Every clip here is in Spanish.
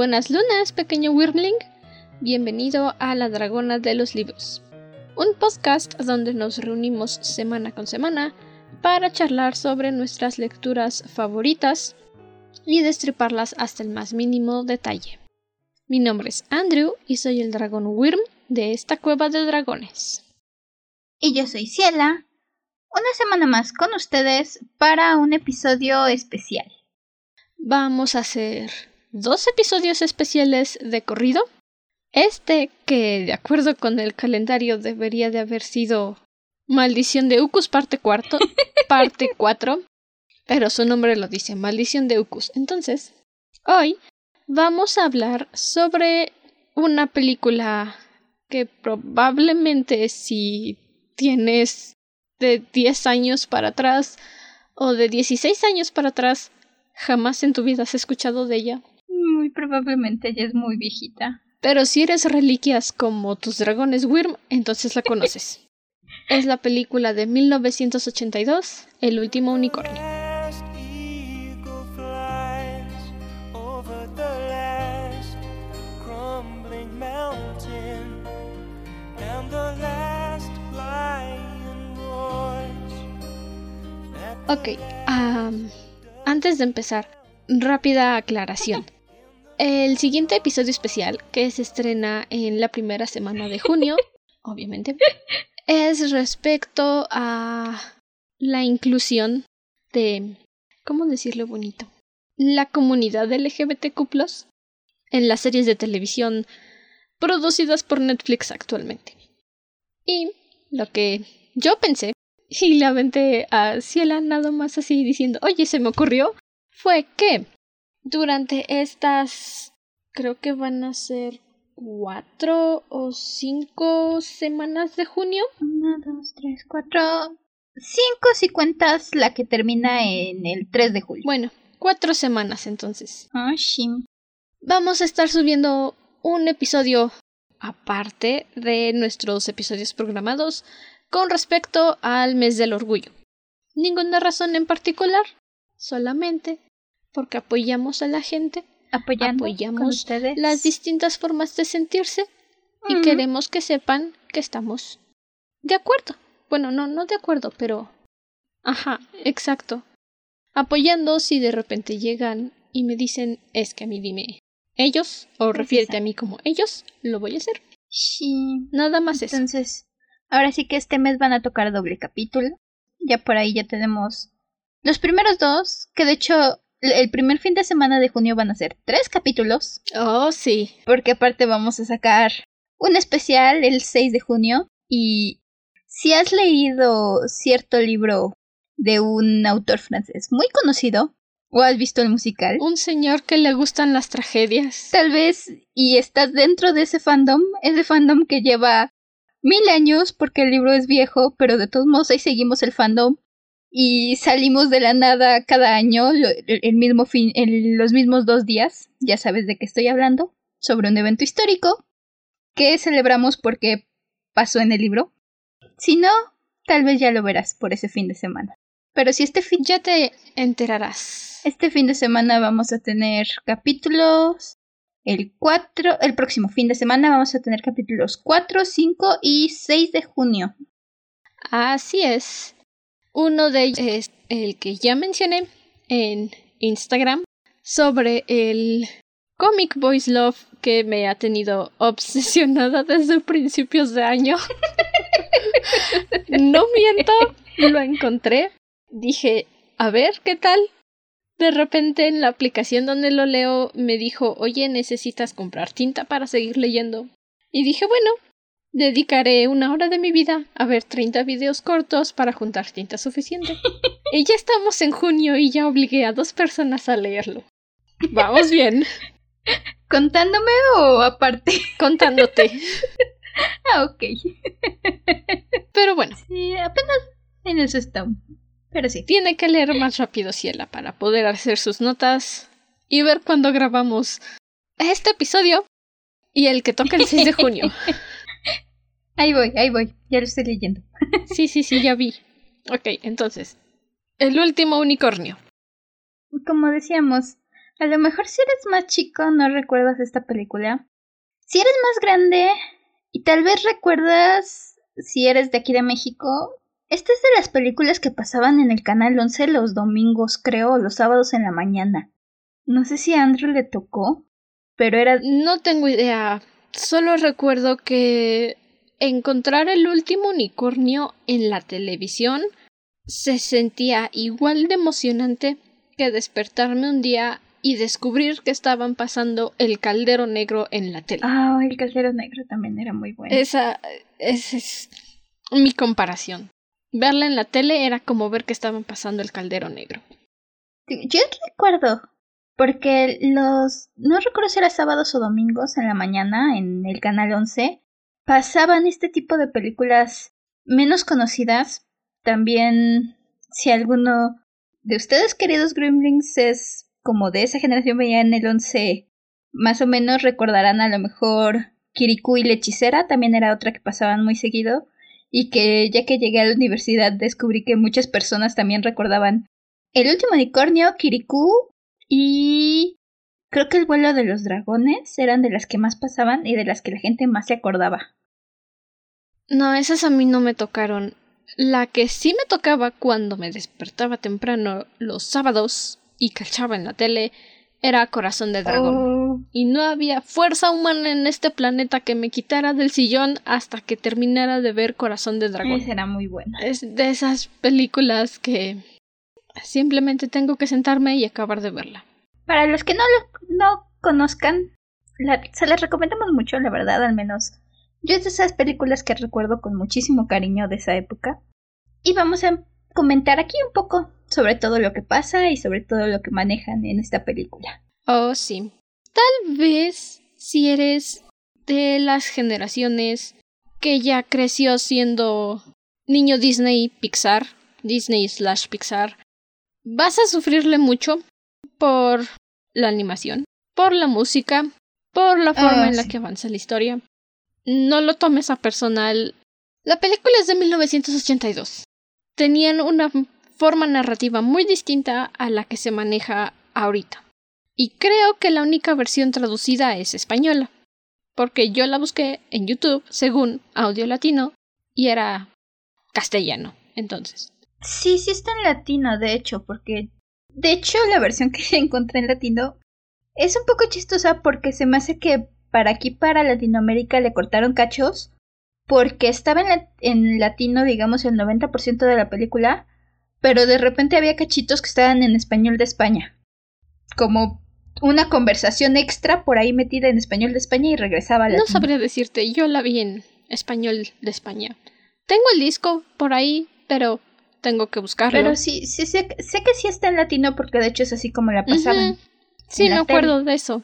Buenas lunas, pequeño Wyrmling. Bienvenido a La Dragona de los Libros, un podcast donde nos reunimos semana con semana para charlar sobre nuestras lecturas favoritas y destriparlas hasta el más mínimo detalle. Mi nombre es Andrew y soy el dragón Wyrm de esta cueva de dragones. Y yo soy Ciela, una semana más con ustedes para un episodio especial. Vamos a hacer dos episodios especiales de corrido. Este, que de acuerdo con el calendario debería de haber sido Maldición de Ucus parte cuarto, parte 4, pero su nombre lo dice, Maldición de Ucus. Entonces, hoy vamos a hablar sobre una película que probablemente si tienes de 10 años para atrás o de 16 años para atrás, jamás en tu vida has escuchado de ella. Muy probablemente ella es muy viejita. Pero si eres reliquias como tus dragones Wyrm, entonces la conoces. es la película de 1982, El último unicornio. Ok, antes de empezar, rápida aclaración. El siguiente episodio especial, que se estrena en la primera semana de junio, obviamente, es respecto a la inclusión de, ¿cómo decirlo bonito? La comunidad LGBTQ en las series de televisión producidas por Netflix actualmente. Y lo que yo pensé y le aventé a Ciela nada más así diciendo, oye, se me ocurrió, fue que durante estas, creo que van a ser cuatro o cinco semanas de junio. Una, dos, tres, cuatro. Cinco si cuentas la que termina en el 3 de julio. Bueno, cuatro semanas entonces. Ah, sí. Vamos a estar subiendo un episodio aparte de nuestros episodios programados con respecto al mes del orgullo. Ninguna razón en particular, solamente porque apoyamos a la gente, Apoyando apoyamos las distintas formas de sentirse y queremos que sepan que estamos de acuerdo. Bueno, no, no de acuerdo, pero... Ajá, exacto. Apoyando si de repente llegan y me dicen, es que a mí dime ellos, o refiérete a mí como ellos, lo voy a hacer. Sí. Nada más eso. Entonces, Ahora sí que este mes van a tocar doble capítulo. Ya por ahí ya tenemos los primeros dos, que de hecho el primer fin de semana de junio van a ser tres capítulos. Oh, sí. Porque aparte vamos a sacar un especial el 6 de junio. Y si has leído cierto libro de un autor francés muy conocido, o has visto el musical. Un señor que le gustan las tragedias. Tal vez, y estás dentro de ese fandom, ese fandom que lleva mil años porque el libro es viejo, pero de todos modos ahí seguimos el fandom y salimos de la nada cada año, el mismo fin, en los mismos dos días, ya sabes de qué estoy hablando, sobre un evento histórico que celebramos porque pasó en el libro. Si no, tal vez ya lo verás por ese fin de semana. Pero si este fin... Ya te enterarás. Este fin de semana vamos a tener capítulos el 4, el próximo fin de semana vamos a tener capítulos 4, 5 y 6 de junio. Así es. Uno de ellos es el que ya mencioné en Instagram sobre el Comic Boys Love que me ha tenido obsesionada desde principios de año. no miento, lo encontré. Dije, a ver qué tal de repente en la aplicación donde lo leo me dijo, oye, necesitas comprar tinta para seguir leyendo. Y dije, bueno, dedicaré una hora de mi vida a ver 30 videos cortos para juntar tinta suficiente. y ya estamos en junio y ya obligué a dos personas a leerlo. Vamos bien. ¿Contándome o aparte? Contándote. ah, ok. Pero bueno. Sí, apenas en eso estamos. Pero sí. Tiene que leer más rápido Ciela para poder hacer sus notas y ver cuándo grabamos este episodio y el que toca el 6 de junio. Ahí voy, ahí voy. Ya lo estoy leyendo. sí, sí, sí, ya vi. Ok, entonces. El último unicornio. Como decíamos, A lo mejor si eres más chico no recuerdas esta película. Si eres más grande y tal vez recuerdas si eres de aquí de México, esta es de las películas que pasaban en el canal 11 los domingos, creo, los sábados en la mañana. No sé si a Andrew le tocó, pero era... No tengo idea. Solo recuerdo que encontrar el último unicornio en la televisión se sentía igual de emocionante que despertarme un día y descubrir que estaban pasando el caldero negro en la tele. Ah, el caldero negro también era muy bueno. Esa, esa es mi comparación. Verla en la tele era como ver que estaban pasando el caldero negro. Yo recuerdo, porque los... No recuerdo si era sábados o domingos en la mañana en el canal 11, pasaban este tipo de películas menos conocidas. También, si alguno de ustedes, queridos Gremlins, es como de esa generación veía en el 11, más o menos recordarán a lo mejor Kirikou y la hechicera, también era otra que pasaban muy seguido y que ya que llegué a la universidad descubrí que muchas personas también recordaban El último unicornio, Kirikou y creo que el vuelo de los dragones eran de las que más pasaban y de las que la gente más se acordaba. No, esas a mí no me tocaron. La que sí me tocaba cuando me despertaba temprano los sábados y cachaba en la tele era Corazón de Dragón. Oh. Y no había fuerza humana en este planeta que me quitara del sillón hasta que terminara de ver Corazón de Dragón. Esa era muy buena. Es de esas películas que simplemente tengo que sentarme y acabar de verla. Para los que no lo no conozcan, se les recomendamos mucho, la verdad, al menos. Yo es de esas películas que recuerdo con muchísimo cariño de esa época. Y vamos a comentar aquí un poco sobre todo lo que pasa y sobre todo lo que manejan en esta película. Oh, sí. Tal vez si eres de las generaciones que ya creció siendo niño Disney Pixar, Disney slash Pixar, vas a sufrirle mucho por la animación, por la música, por la forma en la que avanza la historia. No lo tomes a personal. La película es de 1982. Tenían una forma narrativa muy distinta a la que se maneja ahorita. Y creo que la única versión traducida es española, porque yo la busqué en YouTube según audio latino y era castellano, entonces. Sí, sí está en latino, de hecho, porque de hecho la versión que encontré en latino es un poco chistosa porque se me hace que para aquí, para Latinoamérica, le cortaron cachos porque estaba en, en latino, digamos, el 90% de la película pero de repente había cachitos que estaban en español de España. Como una conversación extra por ahí metida en español de España y regresaba a No sabría decirte, yo la vi en español de España. Tengo el disco por ahí, pero tengo que buscarlo. Pero sí, sí sé, sé que sí está en latino porque de hecho es así como la pasaban. Sí, me acuerdo de eso.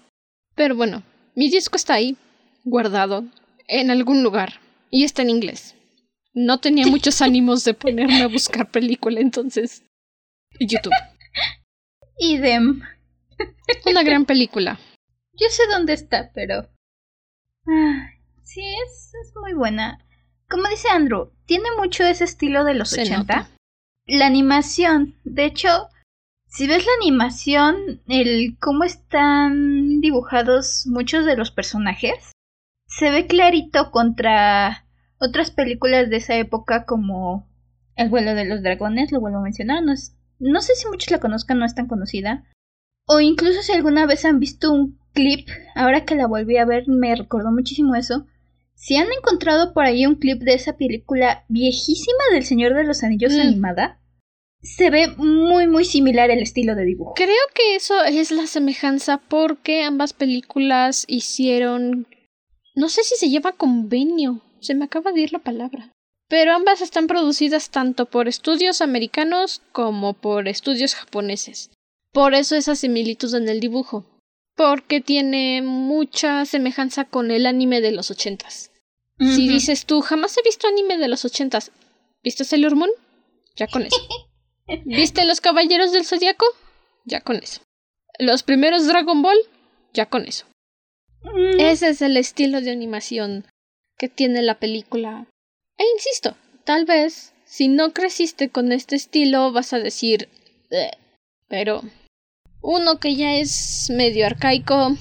Pero bueno, mi disco está ahí, guardado, en algún lugar, y está en inglés. No tenía muchos ánimos de ponerme a buscar película, entonces. YouTube. Idem. Una gran película. Yo sé dónde está, pero. Ah, sí, es, es muy buena. Como dice Andrew, tiene mucho ese estilo de los 80. La animación, de hecho, si ves la animación, el cómo están dibujados muchos de los personajes, se ve clarito contra otras películas de esa época como El vuelo de los dragones, lo vuelvo a mencionar, no, no sé si muchos la conozcan, no es tan conocida. O incluso si alguna vez han visto un clip, ahora que la volví a ver me recordó muchísimo eso. Si han encontrado por ahí un clip de esa película viejísima del Señor de los Anillos mm. animada, se ve muy muy similar el estilo de dibujo. Creo que eso es la semejanza porque ambas películas hicieron no sé si se llama convenio se me acaba de ir la palabra. Pero ambas están producidas tanto por estudios americanos como por estudios japoneses. Por eso esa similitud en el dibujo. Porque tiene mucha semejanza con el anime de los ochentas. Si dices tú, jamás he visto anime de los ochentas. ¿Viste Sailor Moon? Ya con eso. ¿Viste Los Caballeros del Zodiaco? Ya con eso. Los primeros Dragon Ball? Ya con eso. Mm. Ese es el estilo de animación que tiene la película. E insisto, tal vez si no creciste con este estilo vas a decir, pero Uno que ya es medio arcaico,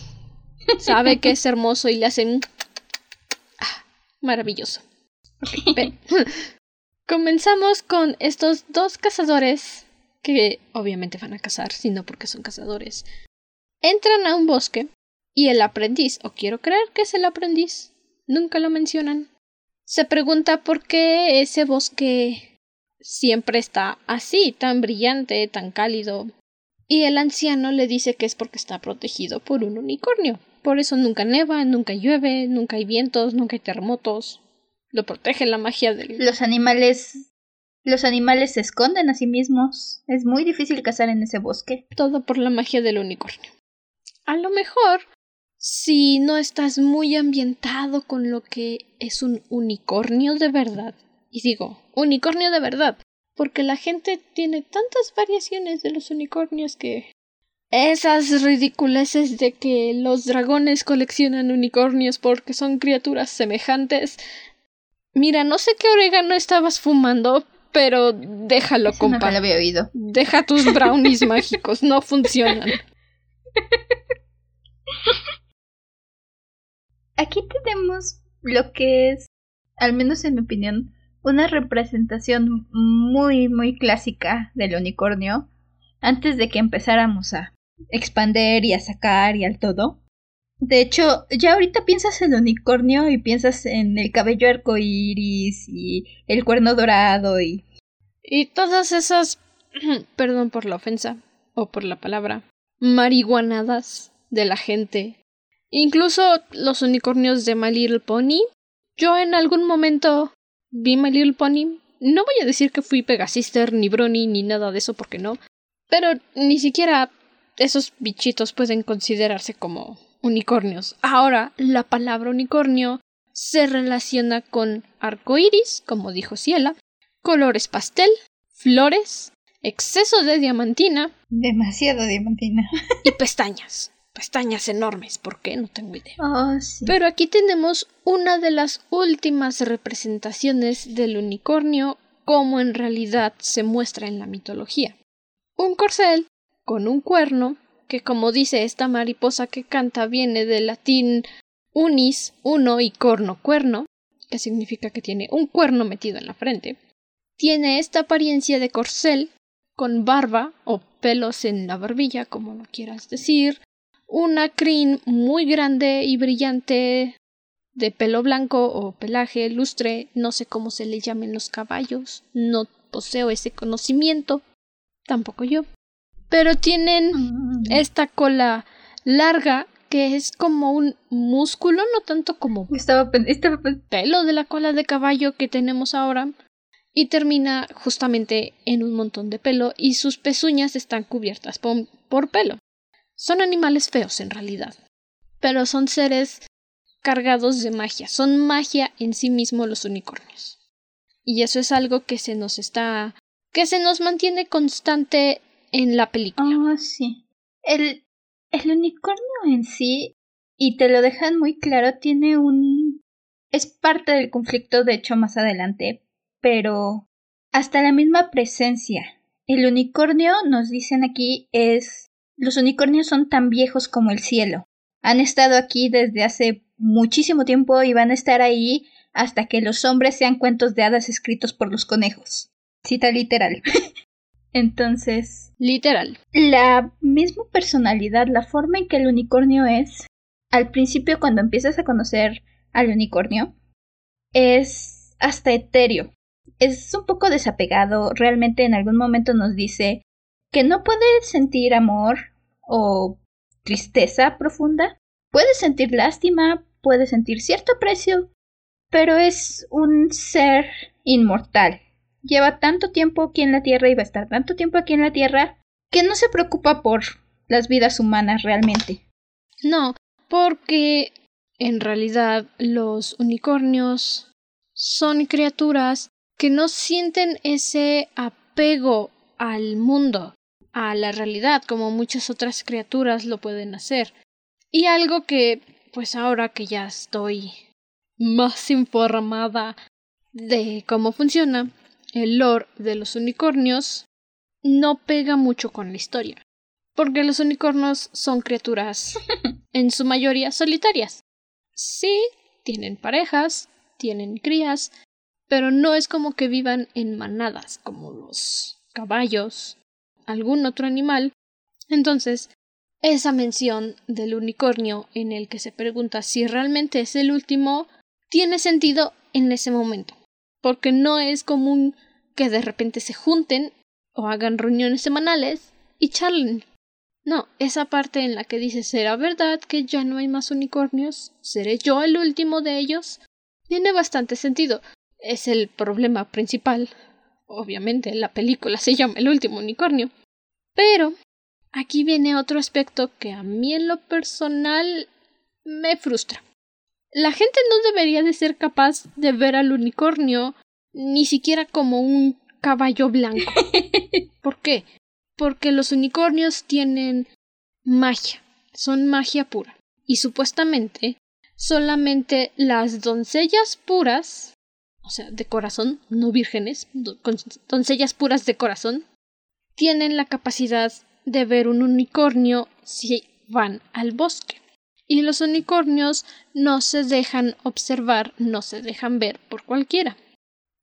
sabe que es hermoso y le hacen... Ah, maravilloso. Comenzamos con estos dos cazadores que obviamente van a cazar, sino porque son cazadores. Entran a un bosque y el aprendiz, o quiero creer que es el aprendiz, nunca lo mencionan, se pregunta por qué ese bosque siempre está así, tan brillante, tan cálido. Y el anciano le dice que es porque está protegido por un unicornio. Por eso nunca neva, nunca llueve, nunca hay vientos, nunca hay terremotos. Lo protege la magia del... Los animales... Los animales se esconden a sí mismos. Es muy difícil cazar en ese bosque. Todo por la magia del unicornio. A lo mejor si no estás muy ambientado con lo que es un unicornio de verdad. Y digo, unicornio de verdad, porque la gente tiene tantas variaciones de los unicornios que esas ridiculeces de que los dragones coleccionan unicornios porque son criaturas semejantes. Mira, no sé qué orégano estabas fumando, pero déjalo, compa. No lo había oído. Deja tus brownies mágicos, no funcionan. Aquí tenemos lo que es, al menos en mi opinión, una representación muy, muy clásica del unicornio antes de que empezáramos a expander y a sacar y al todo. De hecho, ya ahorita piensas en unicornio y piensas en el cabello arcoíris y el cuerno dorado y. Y todas esas. perdón por la ofensa o por la palabra. marihuanadas de la gente Incluso los unicornios de My Little Pony. Yo en algún momento vi My Little Pony. No voy a decir que fui Pegasister, ni Brony, ni nada de eso, porque no. Pero ni siquiera esos bichitos pueden considerarse como unicornios. Ahora, la palabra unicornio se relaciona con arco iris, como dijo Ciela, colores pastel, flores, exceso de diamantina. Demasiado diamantina. y pestañas pestañas enormes. ¿Por qué? No tengo idea. Oh, sí. Pero aquí tenemos una de las últimas representaciones del unicornio como en realidad se muestra en la mitología. Un corcel con un cuerno, que como dice esta mariposa que canta viene del latín unis, uno y corno, cuerno, que significa que tiene un cuerno metido en la frente. Tiene esta apariencia de corcel con barba o pelos en la barbilla, como lo quieras decir, una crin muy grande y brillante de pelo blanco o pelaje lustre, no sé cómo se le llamen los caballos, no poseo ese conocimiento, tampoco yo. Pero tienen esta cola larga que es como un músculo, no tanto como estaba, estaba pelo de la cola de caballo que tenemos ahora, y termina justamente en un montón de pelo y sus pezuñas están cubiertas por pelo. Son animales feos en realidad, pero son seres cargados de magia, son magia en sí mismo los unicornios. Y eso es algo que se nos está que se nos mantiene constante en la película. Ah, sí. El el unicornio en sí y te lo dejan muy claro, tiene un es parte del conflicto de hecho más adelante, pero hasta la misma presencia. El unicornio, nos dicen aquí, es los unicornios son tan viejos como el cielo. Han estado aquí desde hace muchísimo tiempo y van a estar ahí hasta que los hombres sean cuentos de hadas escritos por los conejos. Cita literal. Entonces. Literal. La misma personalidad, la forma en que el unicornio es, al principio cuando empiezas a conocer al unicornio, es hasta etéreo. Es un poco desapegado, realmente en algún momento nos dice que no puede sentir amor o tristeza profunda. Puede sentir lástima, puede sentir cierto aprecio, pero es un ser inmortal. Lleva tanto tiempo aquí en la Tierra y va a estar tanto tiempo aquí en la Tierra que no se preocupa por las vidas humanas realmente. No, porque en realidad los unicornios son criaturas que no sienten ese apego al mundo a la realidad como muchas otras criaturas lo pueden hacer. Y algo que, pues ahora que ya estoy más informada de cómo funciona el lore de los unicornios, no pega mucho con la historia. Porque los unicornios son criaturas en su mayoría solitarias. Sí, tienen parejas, tienen crías, pero no es como que vivan en manadas como los caballos, algún otro animal. Entonces, esa mención del unicornio en el que se pregunta si realmente es el último tiene sentido en ese momento, porque no es común que de repente se junten o hagan reuniones semanales y charlen. No, esa parte en la que dice será verdad que ya no hay más unicornios, seré yo el último de ellos, tiene bastante sentido. Es el problema principal. Obviamente la película se llama El último unicornio. Pero aquí viene otro aspecto que a mí en lo personal me frustra. La gente no debería de ser capaz de ver al unicornio ni siquiera como un caballo blanco. ¿Por qué? Porque los unicornios tienen magia, son magia pura. Y supuestamente solamente las doncellas puras, o sea, de corazón, no vírgenes, doncellas puras de corazón, tienen la capacidad de ver un unicornio si van al bosque. Y los unicornios no se dejan observar, no se dejan ver por cualquiera.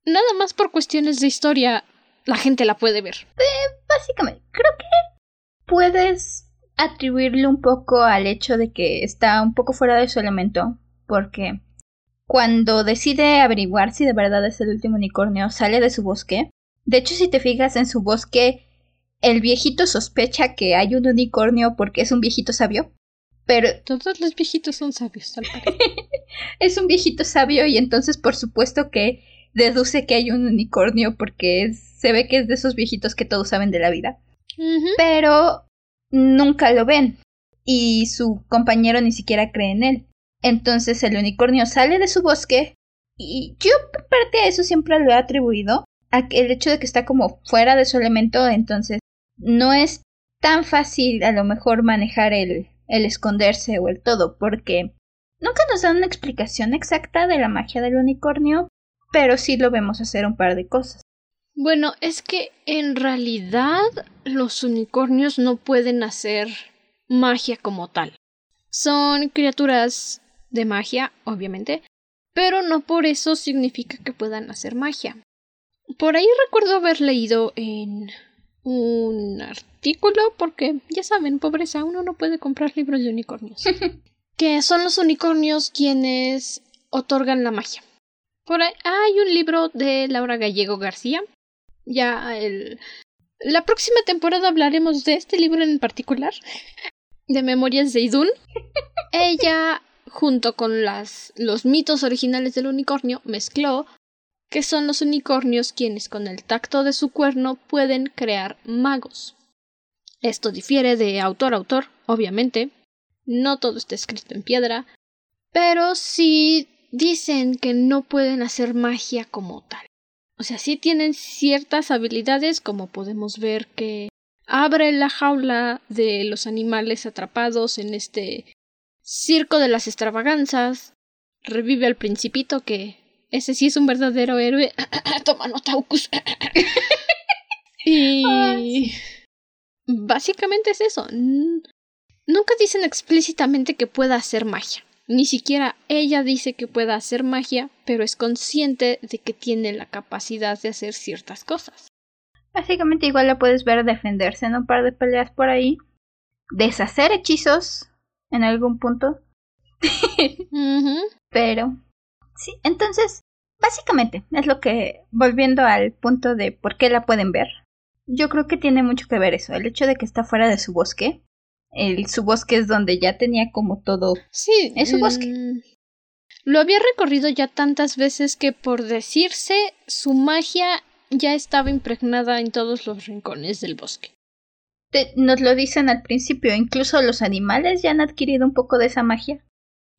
Nada más por cuestiones de historia, la gente la puede ver. Eh, básicamente, creo que puedes atribuirle un poco al hecho de que está un poco fuera de su elemento, porque cuando decide averiguar si de verdad es el último unicornio, sale de su bosque. De hecho, si te fijas en su bosque, el viejito sospecha que hay un unicornio porque es un viejito sabio. Pero todos los viejitos son sabios, tal es un viejito sabio y entonces por supuesto que deduce que hay un unicornio porque se ve que es de esos viejitos que todos saben de la vida. Pero nunca lo ven y su compañero ni siquiera cree en él. Entonces el unicornio sale de su bosque y yo parte de eso siempre lo he atribuido a el hecho de que está como fuera de su elemento, entonces no es tan fácil a lo mejor manejar el, el esconderse o el todo, porque nunca nos dan una explicación exacta de la magia del unicornio, pero sí lo vemos hacer un par de cosas. Bueno, es que en realidad los unicornios no pueden hacer magia como tal. Son criaturas de magia, obviamente, pero no por eso significa que puedan hacer magia. Por ahí recuerdo haber leído en un artículo, porque ya saben, pobreza, uno no puede comprar libros de unicornios. que son los unicornios quienes otorgan la magia. Por ahí hay un libro de Laura Gallego García ya el... La próxima temporada hablaremos de este libro en particular, de Memorias de Idun. Ella, junto con las, los mitos originales del unicornio, mezcló que son los unicornios quienes con el tacto de su cuerno pueden crear magos. Esto difiere de autor a autor, obviamente. No todo está escrito en piedra, pero sí dicen que no pueden hacer magia como tal. O sea, sí tienen ciertas habilidades, como podemos ver que abre la jaula de los animales atrapados en este circo de las extravaganzas, revive al principito que ese sí es un verdadero héroe. Toma nota, y básicamente es eso. Nunca dicen explícitamente que pueda hacer magia. Ni siquiera ella dice que pueda hacer magia, pero es consciente de que tiene la capacidad de hacer ciertas cosas. Básicamente igual la puedes ver defenderse en un par de peleas por ahí, deshacer hechizos en algún punto. Pero sí, entonces, básicamente es lo que, volviendo al punto de por qué la pueden ver, yo creo que tiene mucho que ver eso, el hecho de que está fuera de su bosque, el, su bosque es donde ya tenía como todo. Sí, es su bosque. Mm, lo había recorrido ya tantas veces que por decirse su magia ya estaba impregnada en todos los rincones del bosque. nos lo dicen al principio, incluso los animales ya han adquirido un poco de esa magia.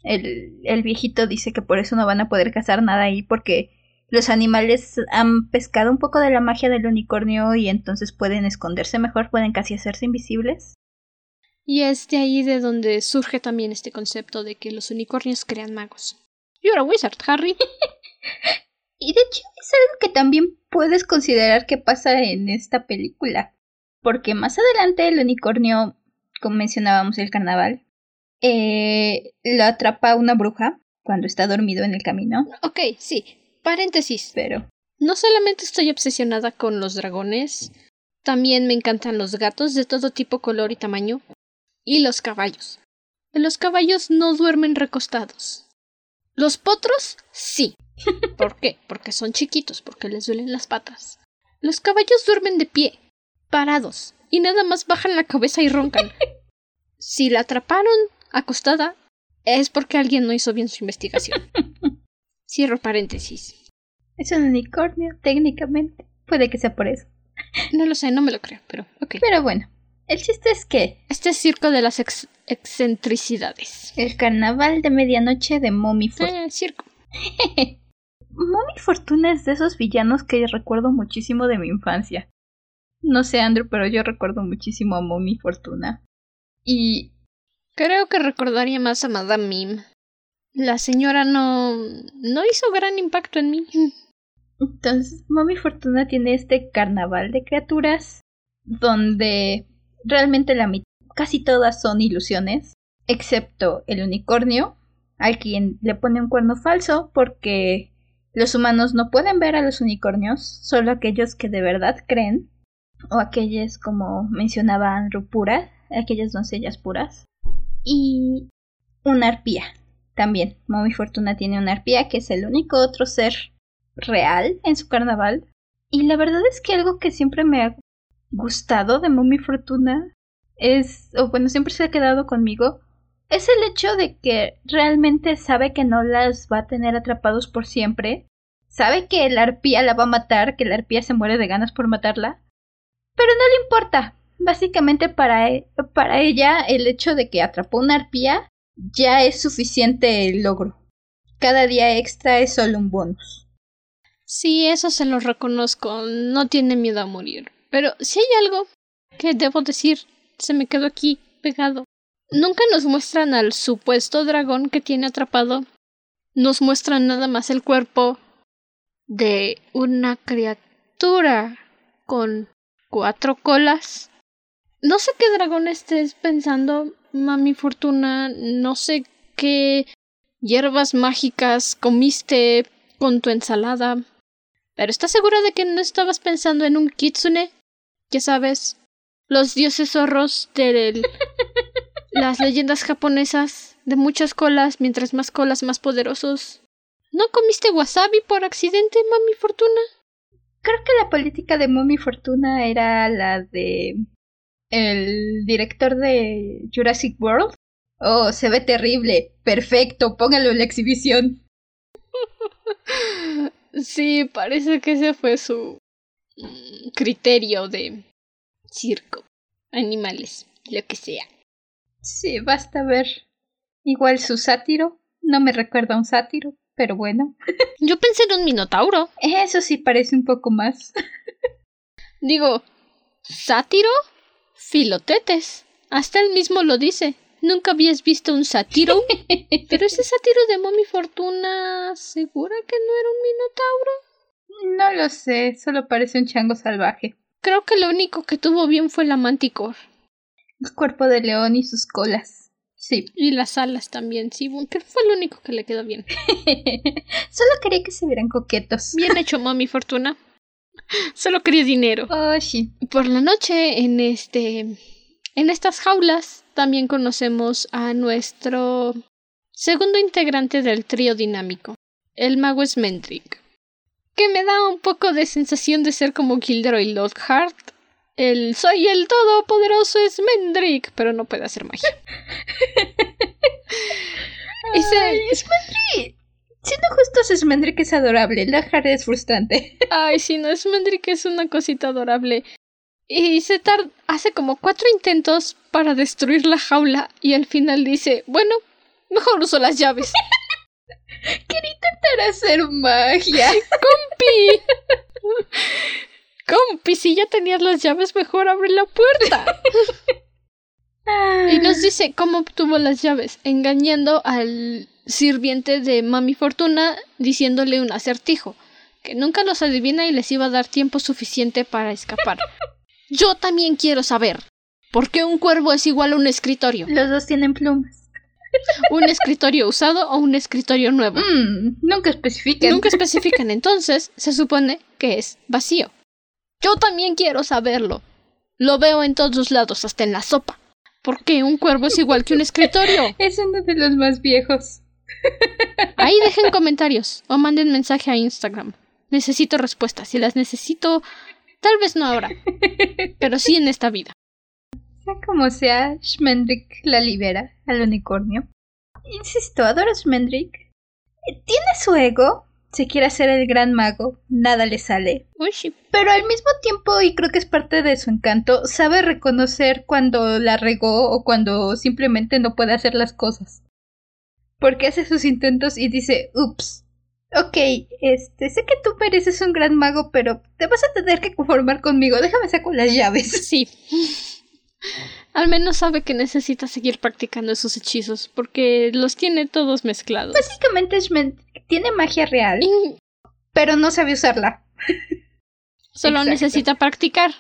El, el viejito dice que por eso no van a poder cazar nada ahí porque los animales han pescado un poco de la magia del unicornio y entonces pueden esconderse mejor, pueden casi hacerse invisibles. Y es de ahí de donde surge también este concepto de que los unicornios crean magos. You're a wizard, Harry. y de hecho es algo que también puedes considerar que pasa en esta película. Porque más adelante el unicornio como mencionábamos el carnaval, eh, lo atrapa una bruja cuando está dormido en el camino. Ok, sí. Paréntesis. Pero. No solamente estoy obsesionada con los dragones, también me encantan los gatos de todo tipo, color y tamaño. Y los caballos. Los caballos no duermen recostados. Los potros, sí. ¿Por qué? Porque son chiquitos, porque les duelen las patas. Los caballos duermen de pie, parados, y nada más bajan la cabeza y roncan. Si la atraparon acostada, es porque alguien no hizo bien su investigación. Cierro paréntesis. Es un unicornio, técnicamente. Puede que sea por eso. No lo sé, no me lo creo, pero ok. Pero bueno, el chiste es que... Este es circo de las ex excentricidades. El carnaval de medianoche de Mommy Fortuna. Eh, circo. Mommy Fortuna es de esos villanos que recuerdo muchísimo de mi infancia. No sé, Andrew, pero yo recuerdo muchísimo a Mommy Fortuna. Y Creo que recordaría más a Madame Mim. La señora no. no hizo gran impacto en mí. Entonces, Mommy Fortuna tiene este carnaval de criaturas donde realmente la casi todas son ilusiones, excepto el unicornio, al quien le pone un cuerno falso porque los humanos no pueden ver a los unicornios, solo aquellos que de verdad creen, o aquellas como mencionaban Rupura, aquellas doncellas puras y una arpía. También, Mommy Fortuna tiene una arpía que es el único otro ser real en su carnaval. Y la verdad es que algo que siempre me ha gustado de Mommy Fortuna es, o bueno, siempre se ha quedado conmigo, es el hecho de que realmente sabe que no las va a tener atrapados por siempre. Sabe que la arpía la va a matar, que la arpía se muere de ganas por matarla. Pero no le importa. Básicamente para, e, para ella el hecho de que atrapó una arpía ya es suficiente logro. Cada día extra es solo un bonus. Sí, eso se lo reconozco. No tiene miedo a morir. Pero si hay algo que debo decir, se me quedó aquí pegado. Nunca nos muestran al supuesto dragón que tiene atrapado. Nos muestran nada más el cuerpo de una criatura con cuatro colas no sé qué dragón estés pensando, mami Fortuna. No sé qué hierbas mágicas comiste con tu ensalada. Pero ¿estás segura de que no estabas pensando en un kitsune? Ya sabes, los dioses zorros de las leyendas japonesas de muchas colas, mientras más colas más poderosos. ¿No comiste wasabi por accidente, mami Fortuna? Creo que la política de Mami Fortuna era la de el director de Jurassic World. Oh, se ve terrible. Perfecto, póngalo en la exhibición. Sí, parece que ese fue su mm, criterio de circo, animales, lo que sea. Sí, basta ver. Igual su sátiro. No me recuerda a un sátiro, pero bueno. Yo pensé en un minotauro. Eso sí parece un poco más. Digo, ¿sátiro? Filotetes. Hasta él mismo lo dice. Nunca habías visto un sátiro. Pero ese sátiro de Mommy Fortuna, ¿segura que no era un minotauro? No lo sé, solo parece un chango salvaje. Creo que lo único que tuvo bien fue la manticor. El cuerpo de león y sus colas. Sí. Y las alas también, sí, que fue lo único que le quedó bien. solo quería que se vieran coquetos. Bien hecho, Mommy Fortuna. Solo quería dinero. Oh, sí. Por la noche, en este. En estas jaulas, también conocemos a nuestro segundo integrante del trío dinámico, el mago Smendrick. Que me da un poco de sensación de ser como Gilderoy Lockhart. El soy el todopoderoso Smendrick, pero no puede hacer magia. Ese... Smendrick. Siendo justos, Smendrick es adorable. Lockhart es frustrante. Ay, sí, no, Smendrick es una cosita adorable. Y se hace como cuatro intentos para destruir la jaula y al final dice, bueno, mejor uso las llaves. Quería intentar hacer magia. ¡Compi! Compi, si ya tenías las llaves, mejor abre la puerta. y nos dice cómo obtuvo las llaves, engañando al sirviente de Mami Fortuna diciéndole un acertijo, que nunca los adivina y les iba a dar tiempo suficiente para escapar. Yo también quiero saber. ¿Por qué un cuervo es igual a un escritorio? Los dos tienen plumas. ¿Un escritorio usado o un escritorio nuevo? Mm, nunca especifican. Nunca especifican, entonces se supone que es vacío. Yo también quiero saberlo. Lo veo en todos lados, hasta en la sopa. ¿Por qué un cuervo es igual que un escritorio? Es uno de los más viejos. Ahí dejen comentarios o manden mensaje a Instagram. Necesito respuestas y las necesito tal vez no ahora, pero sí en esta vida. Sea como sea, Schmendrick la libera al unicornio. Insisto, adoro a Schmendrick. Tiene su ego, se quiere hacer el gran mago, nada le sale. Pero al mismo tiempo, y creo que es parte de su encanto, sabe reconocer cuando la regó o cuando simplemente no puede hacer las cosas. Porque hace sus intentos y dice, ups, ok, este, sé que tú mereces un gran mago, pero te vas a tener que conformar conmigo, déjame sacar las llaves. Sí. Al menos sabe que necesita seguir practicando sus hechizos, porque los tiene todos mezclados. Básicamente Schmendrick tiene magia real, Y pero no sabe usarla. solo Exacto. necesita practicar.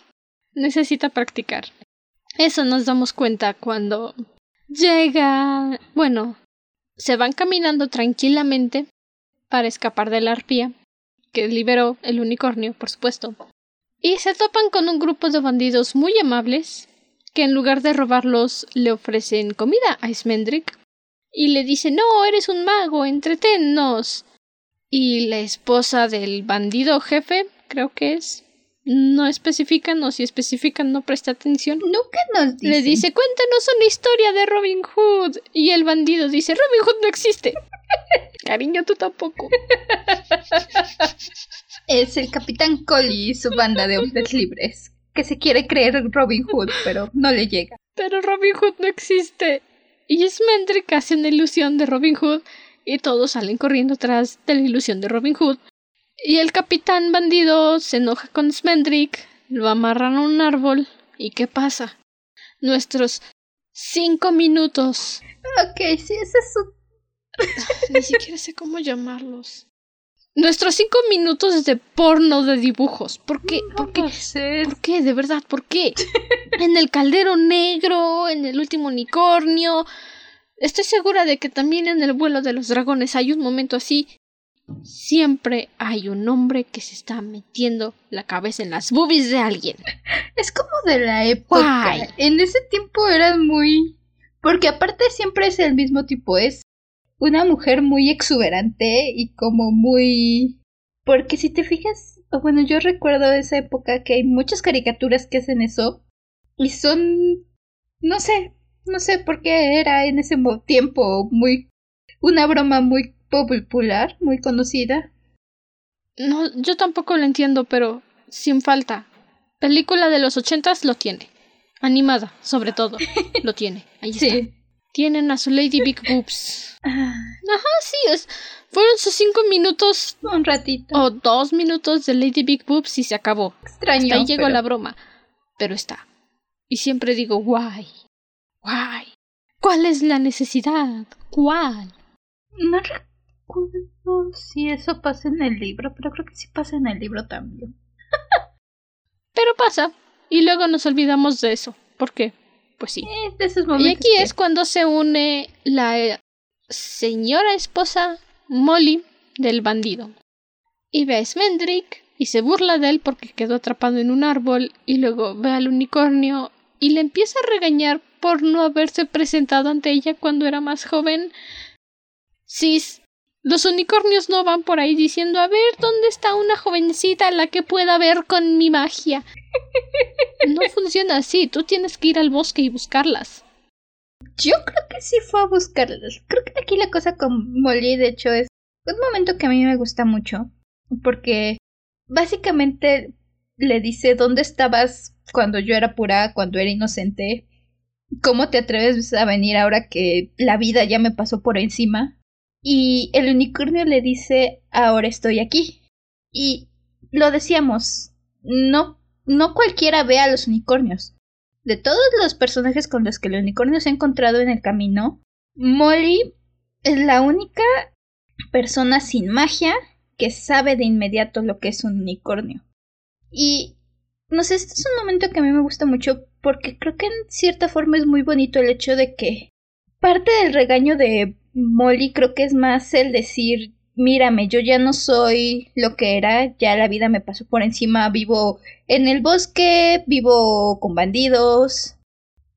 Necesita practicar. Eso nos damos cuenta cuando llega... Bueno, se van caminando tranquilamente para escapar de la arpía, que liberó el unicornio, por supuesto. Y se topan con un grupo de bandidos muy amables, que en lugar de robarlos le ofrecen comida a Smendrick y le dicen, no, eres un mago, entretennos. Y la esposa del bandido jefe, creo que es, no especifican, o si especifican no presta atención. Nunca nos dice. Le dice, cuéntanos una historia de Robin Hood. Y el bandido dice, Robin Hood no existe. Cariño, tú tampoco. Es el Capitán Collie y su banda de hombres libres, que se quiere creer Robin Hood, pero no le llega. Pero Robin Hood no existe. Y Smendrick hace una ilusión de Robin Hood y todos salen corriendo tras de la ilusión de Robin Hood. Y el capitán bandido se enoja con Smendrick, lo amarran a un árbol. ¿Y qué pasa? Nuestros cinco minutos. Ok, sí, ese es su... Ni siquiera sé cómo llamarlos. Nuestros cinco minutos de porno de dibujos. ¿Por qué? ¿Por qué? Sé. ¿Por qué? De verdad, ¿por qué? En el caldero negro, en el último unicornio. Estoy segura de que también en el vuelo de los dragones hay un momento así. Siempre hay un hombre que se está metiendo la cabeza en las boobies de alguien. Es como de la época. Guay. En ese tiempo eran muy... Porque aparte siempre es el mismo tipo, es una mujer muy exuberante y como muy... Porque si te fijas, bueno, yo recuerdo de esa época que hay muchas caricaturas que hacen eso y son... No sé, no sé por qué era en ese tiempo muy... Una broma muy popular, muy conocida. No, yo tampoco lo entiendo, pero sin falta. Película de los ochentas lo tiene. Animada, sobre todo. Lo tiene. Ahí está. Tienen a su Lady Big Boobs. Ah, Ajá, sí, es. Fueron sus cinco minutos un ratito. o dos minutos de Lady Big Boobs y se acabó. Extraño. Hasta ahí llegó pero- la broma. Pero está. Y siempre digo, guay. Guay. ¿Cuál es la necesidad? ¿Cuál? No recuerdo si eso pasa en el libro, pero creo que sí pasa en el libro también. Pero pasa. Y luego nos olvidamos de eso. ¿Por qué? Pues sí. Es de esos momentos. Y aquí que- es cuando se une la eh, señora esposa Molly del bandido. Y ve a Smendrick y se burla de él porque quedó atrapado en un árbol y luego ve al unicornio y le empieza a regañar por no haberse presentado ante ella cuando era más joven. Sis, los unicornios no van por ahí diciendo a ver dónde está una jovencita a la que pueda ver con mi magia. No funciona así, tú tienes que ir al bosque y buscarlas. Yo creo que sí fue a buscarlas. Creo que aquí la cosa con Molly, de hecho, es un momento que a mí me gusta mucho. Porque básicamente le dice dónde estabas cuando yo era pura, cuando era inocente. ¿Cómo te atreves a venir ahora que la vida ya me pasó por encima? Y el unicornio le dice, ahora estoy aquí. Y lo decíamos, no, no cualquiera ve a los unicornios. De todos los personajes con los que el unicornio se ha encontrado en el camino, Molly es la única persona sin magia que sabe de inmediato lo que es un unicornio. Y no sé, este es un momento que a mí me gusta mucho porque creo que en cierta forma es muy bonito el hecho de que parte del regaño de Molly creo que es más el decir, mírame, yo ya no soy lo que era, ya la vida me pasó por encima, vivo en el bosque, vivo con bandidos,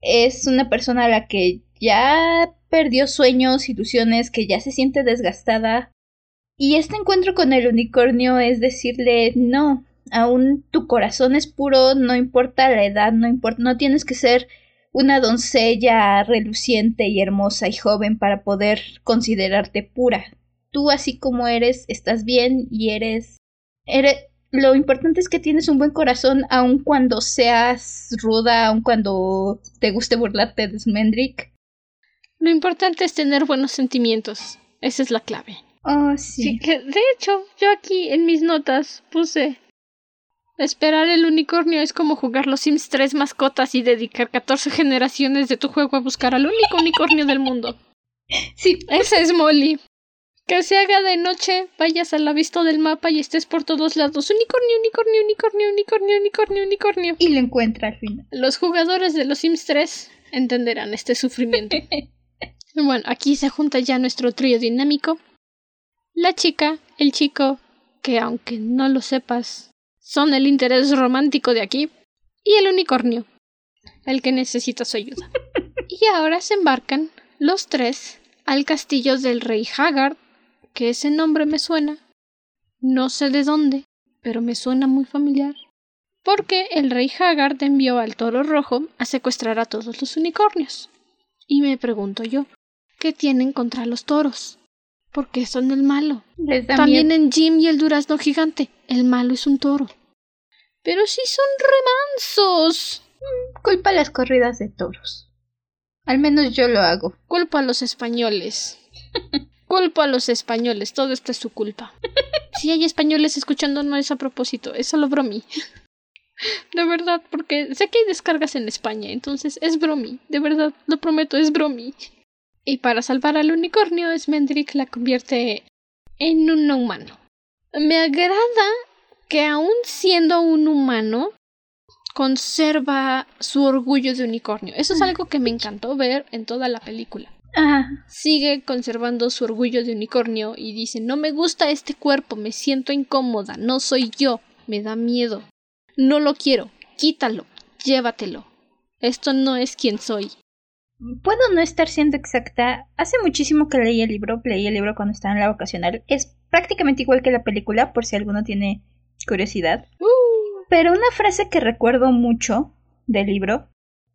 es una persona a la que ya perdió sueños, ilusiones, que ya se siente desgastada. Y este encuentro con el unicornio es decirle, no, aún tu corazón es puro, no importa la edad, no importa, no tienes que ser una doncella reluciente y hermosa y joven para poder considerarte pura. Tú así como eres, estás bien y eres eres lo importante es que tienes un buen corazón aun cuando seas ruda, aun cuando te guste burlarte de Smendrick. Lo importante es tener buenos sentimientos. Esa es la clave. Oh, sí. sí que, de hecho, yo aquí en mis notas puse Esperar el unicornio es como jugar los Sims 3 mascotas y dedicar 14 generaciones de tu juego a buscar al único unicornio del mundo. Sí. Ese es Molly. Que se haga de noche, vayas a la vista del mapa y estés por todos lados. Unicornio, unicornio, unicornio, unicornio, unicornio, unicornio. Y lo encuentra al final. Los jugadores de los Sims 3 entenderán este sufrimiento. bueno, aquí se junta ya nuestro trío dinámico. La chica, el chico, que aunque no lo sepas, son el interés romántico de aquí, y el unicornio, el que necesita su ayuda. y ahora se embarcan los tres al castillo del rey Haggard, que ese nombre me suena. No sé de dónde, pero me suena muy familiar. Porque el rey Haggard envió al toro rojo a secuestrar a todos los unicornios. Y me pregunto yo, ¿qué tienen contra los toros? Porque son el malo. También en Jim y el durazno gigante, el malo es un toro. Pero si son remansos. Mm, culpa a las corridas de toros. Al menos yo lo hago. Culpa a los españoles. culpa a los españoles. Todo esto es su culpa. si hay españoles escuchando, no es a propósito. Es solo bromi. De verdad, porque sé que hay descargas en España, entonces es bromi. De verdad, lo prometo, es bromi. Y para salvar al unicornio, Smendrick la convierte en un no humano. Me agrada que aún siendo un humano, conserva su orgullo de unicornio. Eso es algo que me encantó ver en toda la película. Sigue conservando su orgullo de unicornio y dice no me gusta este cuerpo, me siento incómoda, no soy yo, me da miedo. No lo quiero, quítalo, llévatelo. Esto no es quien soy. Puedo no estar siendo exacta. Hace muchísimo que leí el libro, leí el libro cuando estaba en la vocacional. Es prácticamente igual que la película, por si alguno tiene curiosidad. Pero una frase que recuerdo mucho del libro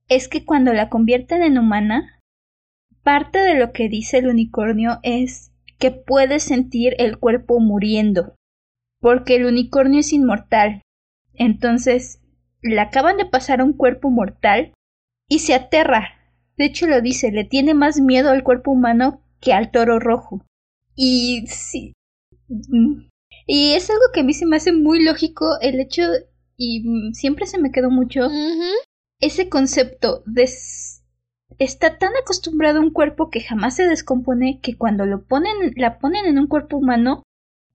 es que cuando la convierten en humana, parte de lo que dice el unicornio es que puede sentir el cuerpo muriendo, porque el unicornio es inmortal. Entonces, le acaban de pasar un cuerpo mortal y se aterra. De hecho lo dice, le tiene más miedo al cuerpo humano que al toro rojo. Y sí, y es algo que a mí se me hace muy lógico el hecho, y siempre se me quedó mucho, ese concepto de... Está tan acostumbrado a un cuerpo que jamás se descompone que cuando lo ponen, la ponen en un cuerpo humano,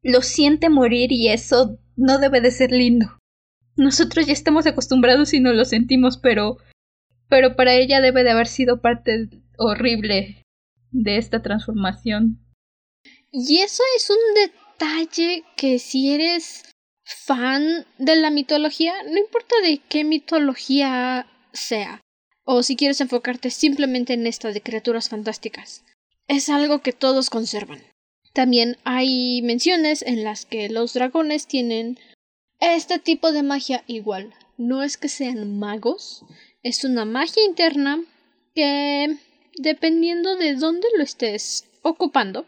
lo siente morir y eso no debe de ser lindo. Nosotros ya estamos acostumbrados y no lo sentimos, pero pero para ella debe de haber sido parte horrible de esta transformación. Y eso es un detalle que si eres fan de la mitología, no importa de qué mitología sea, o si quieres enfocarte simplemente en esta de criaturas fantásticas, es algo que todos conservan. También hay menciones en las que los dragones tienen este tipo de magia igual. No es que sean magos, es una magia interna que, dependiendo de dónde lo estés ocupando,